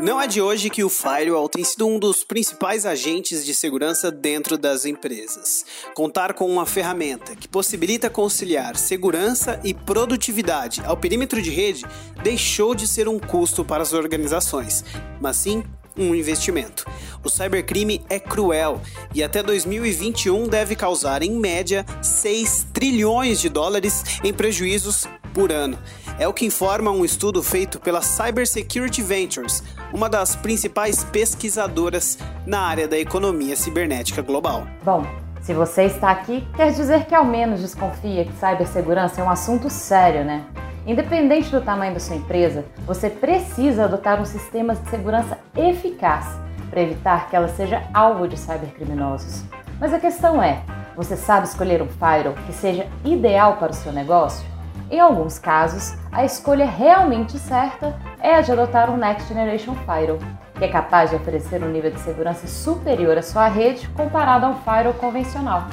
Não é de hoje que o firewall tem sido um dos principais agentes de segurança dentro das empresas. Contar com uma ferramenta que possibilita conciliar segurança e produtividade ao perímetro de rede deixou de ser um custo para as organizações, mas sim um investimento. O cybercrime é cruel e até 2021 deve causar, em média, 6 trilhões de dólares em prejuízos por ano. É o que informa um estudo feito pela Cybersecurity Ventures, uma das principais pesquisadoras na área da economia cibernética global. Bom, se você está aqui, quer dizer que ao menos desconfia que cibersegurança é um assunto sério, né? Independente do tamanho da sua empresa, você precisa adotar um sistema de segurança eficaz para evitar que ela seja alvo de cybercriminosos. Mas a questão é: você sabe escolher um firewall que seja ideal para o seu negócio? Em alguns casos, a escolha realmente certa é a de adotar um Next Generation Firewall, que é capaz de oferecer um nível de segurança superior à sua rede comparado a um firewall convencional.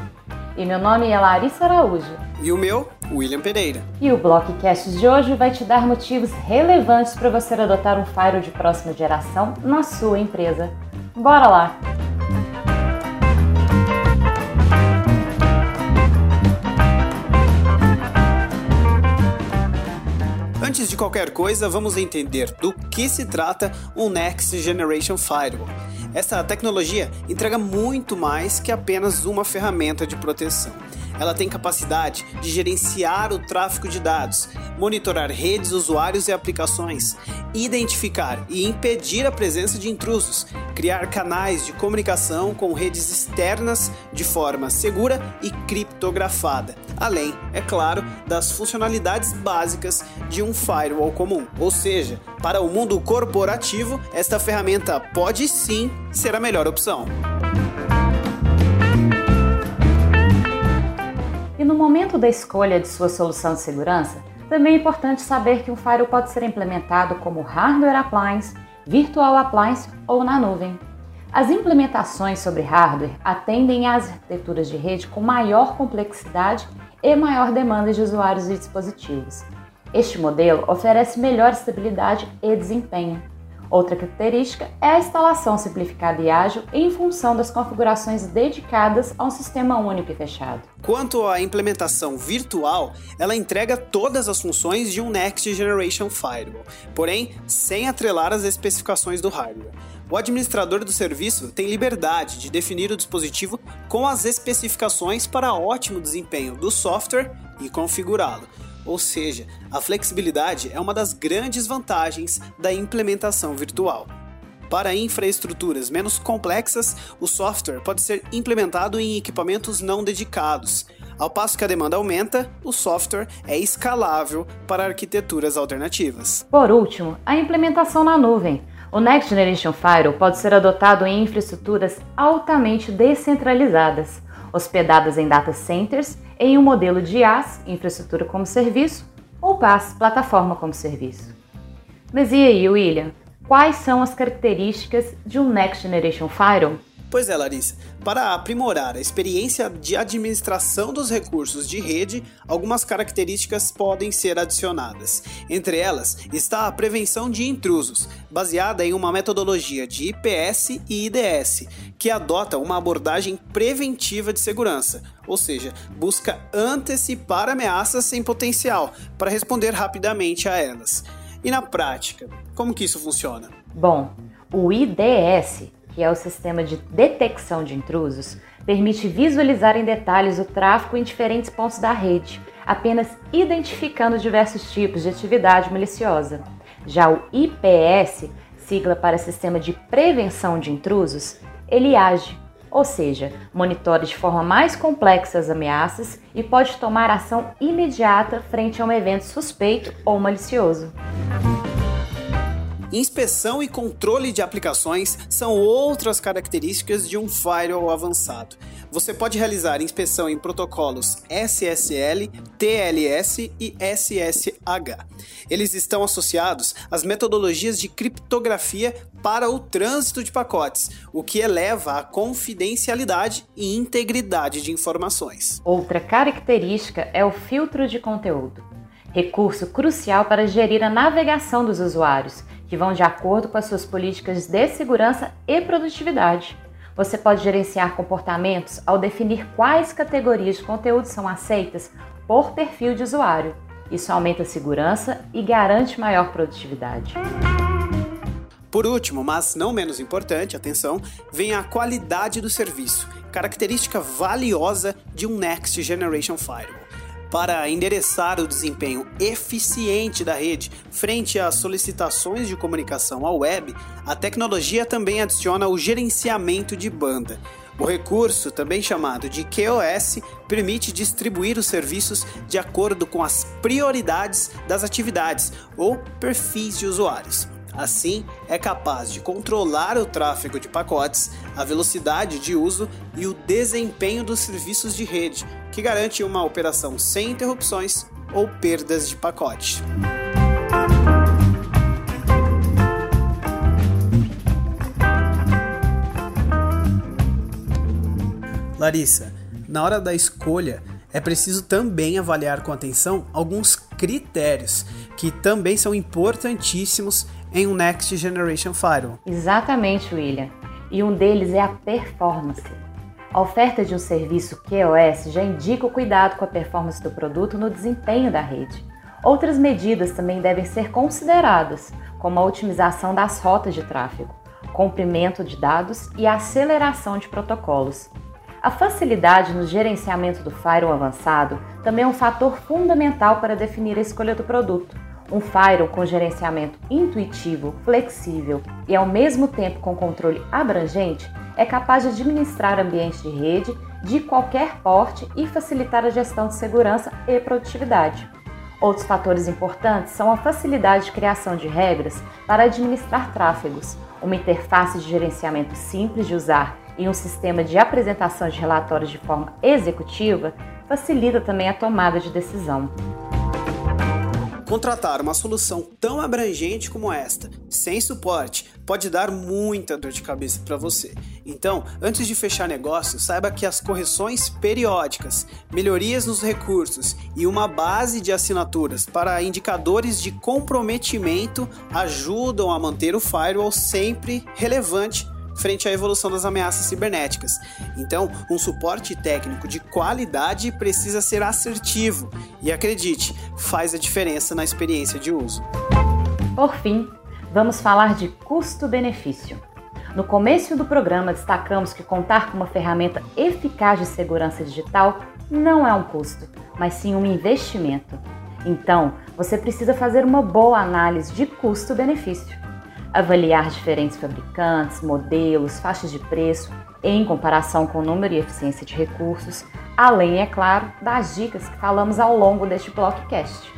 E meu nome é Larissa Araújo. E o meu, William Pereira. E o Blockcast de hoje vai te dar motivos relevantes para você adotar um firewall de próxima geração na sua empresa. Bora lá! Antes de qualquer coisa, vamos entender do que se trata um Next Generation Firewall. Essa tecnologia entrega muito mais que apenas uma ferramenta de proteção. Ela tem capacidade de gerenciar o tráfego de dados, monitorar redes, usuários e aplicações, identificar e impedir a presença de intrusos, criar canais de comunicação com redes externas de forma segura e criptografada, além, é claro, das funcionalidades básicas de um firewall comum. Ou seja, para o mundo corporativo, esta ferramenta pode sim ser a melhor opção. E no momento da escolha de sua solução de segurança, também é importante saber que um firewall pode ser implementado como hardware appliance, virtual appliance ou na nuvem. As implementações sobre hardware atendem às arquiteturas de rede com maior complexidade e maior demanda de usuários e dispositivos. Este modelo oferece melhor estabilidade e desempenho. Outra característica é a instalação simplificada e ágil em função das configurações dedicadas a um sistema único e fechado. Quanto à implementação virtual, ela entrega todas as funções de um Next Generation Firewall, porém sem atrelar as especificações do hardware. O administrador do serviço tem liberdade de definir o dispositivo com as especificações para ótimo desempenho do software e configurá-lo. Ou seja, a flexibilidade é uma das grandes vantagens da implementação virtual. Para infraestruturas menos complexas, o software pode ser implementado em equipamentos não dedicados. Ao passo que a demanda aumenta, o software é escalável para arquiteturas alternativas. Por último, a implementação na nuvem. O Next Generation Firewall pode ser adotado em infraestruturas altamente descentralizadas, hospedadas em data centers em um modelo de IaaS, infraestrutura como serviço, ou PaaS, plataforma como serviço. Mas e aí, William? Quais são as características de um Next Generation Firewall? Pois é, Larissa. Para aprimorar a experiência de administração dos recursos de rede, algumas características podem ser adicionadas. Entre elas está a prevenção de intrusos, baseada em uma metodologia de IPS e IDS, que adota uma abordagem preventiva de segurança, ou seja, busca antecipar ameaças em potencial para responder rapidamente a elas. E na prática, como que isso funciona? Bom, o IDS que é o sistema de detecção de intrusos, permite visualizar em detalhes o tráfego em diferentes pontos da rede, apenas identificando diversos tipos de atividade maliciosa. Já o IPS, sigla para Sistema de Prevenção de Intrusos, ele age, ou seja, monitora de forma mais complexa as ameaças e pode tomar ação imediata frente a um evento suspeito ou malicioso. Inspeção e controle de aplicações são outras características de um firewall avançado. Você pode realizar inspeção em protocolos SSL, TLS e SSH. Eles estão associados às metodologias de criptografia para o trânsito de pacotes, o que eleva a confidencialidade e integridade de informações. Outra característica é o filtro de conteúdo recurso crucial para gerir a navegação dos usuários que vão de acordo com as suas políticas de segurança e produtividade. Você pode gerenciar comportamentos ao definir quais categorias de conteúdo são aceitas por perfil de usuário. Isso aumenta a segurança e garante maior produtividade. Por último, mas não menos importante, atenção, vem a qualidade do serviço, característica valiosa de um Next Generation Firewall para endereçar o desempenho eficiente da rede frente às solicitações de comunicação à web, a tecnologia também adiciona o gerenciamento de banda. O recurso, também chamado de QoS, permite distribuir os serviços de acordo com as prioridades das atividades ou perfis de usuários. Assim, é capaz de controlar o tráfego de pacotes, a velocidade de uso e o desempenho dos serviços de rede, que garante uma operação sem interrupções ou perdas de pacote. Larissa, na hora da escolha, é preciso também avaliar com atenção alguns critérios que também são importantíssimos em um Next Generation Firewall. Exatamente, William. E um deles é a performance. A oferta de um serviço QoS já indica o cuidado com a performance do produto no desempenho da rede. Outras medidas também devem ser consideradas, como a otimização das rotas de tráfego, comprimento de dados e aceleração de protocolos. A facilidade no gerenciamento do firewall avançado também é um fator fundamental para definir a escolha do produto. Um firewall com gerenciamento intuitivo, flexível e ao mesmo tempo com controle abrangente é capaz de administrar ambientes de rede de qualquer porte e facilitar a gestão de segurança e produtividade. Outros fatores importantes são a facilidade de criação de regras para administrar tráfegos, uma interface de gerenciamento simples de usar e um sistema de apresentação de relatórios de forma executiva facilita também a tomada de decisão. Contratar uma solução tão abrangente como esta, sem suporte, pode dar muita dor de cabeça para você. Então, antes de fechar negócio, saiba que as correções periódicas, melhorias nos recursos e uma base de assinaturas para indicadores de comprometimento ajudam a manter o firewall sempre relevante frente à evolução das ameaças cibernéticas. Então, um suporte técnico de qualidade precisa ser assertivo e acredite, faz a diferença na experiência de uso. Por fim, vamos falar de custo-benefício. No começo do programa, destacamos que contar com uma ferramenta eficaz de segurança digital não é um custo, mas sim um investimento. Então, você precisa fazer uma boa análise de custo-benefício avaliar diferentes fabricantes, modelos, faixas de preço em comparação com o número e eficiência de recursos, além, é claro, das dicas que falamos ao longo deste Blockcast.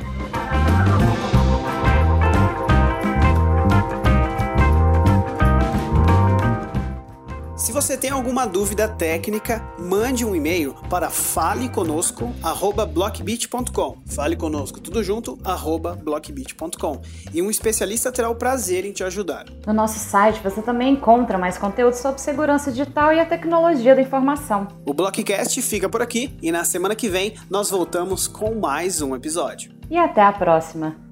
Você tem alguma dúvida técnica, mande um e-mail para faleconosco@blockbit.com. Fale conosco tudo junto @blockbit.com. E um especialista terá o prazer em te ajudar. No nosso site você também encontra mais conteúdo sobre segurança digital e a tecnologia da informação. O Blockcast fica por aqui e na semana que vem nós voltamos com mais um episódio. E até a próxima.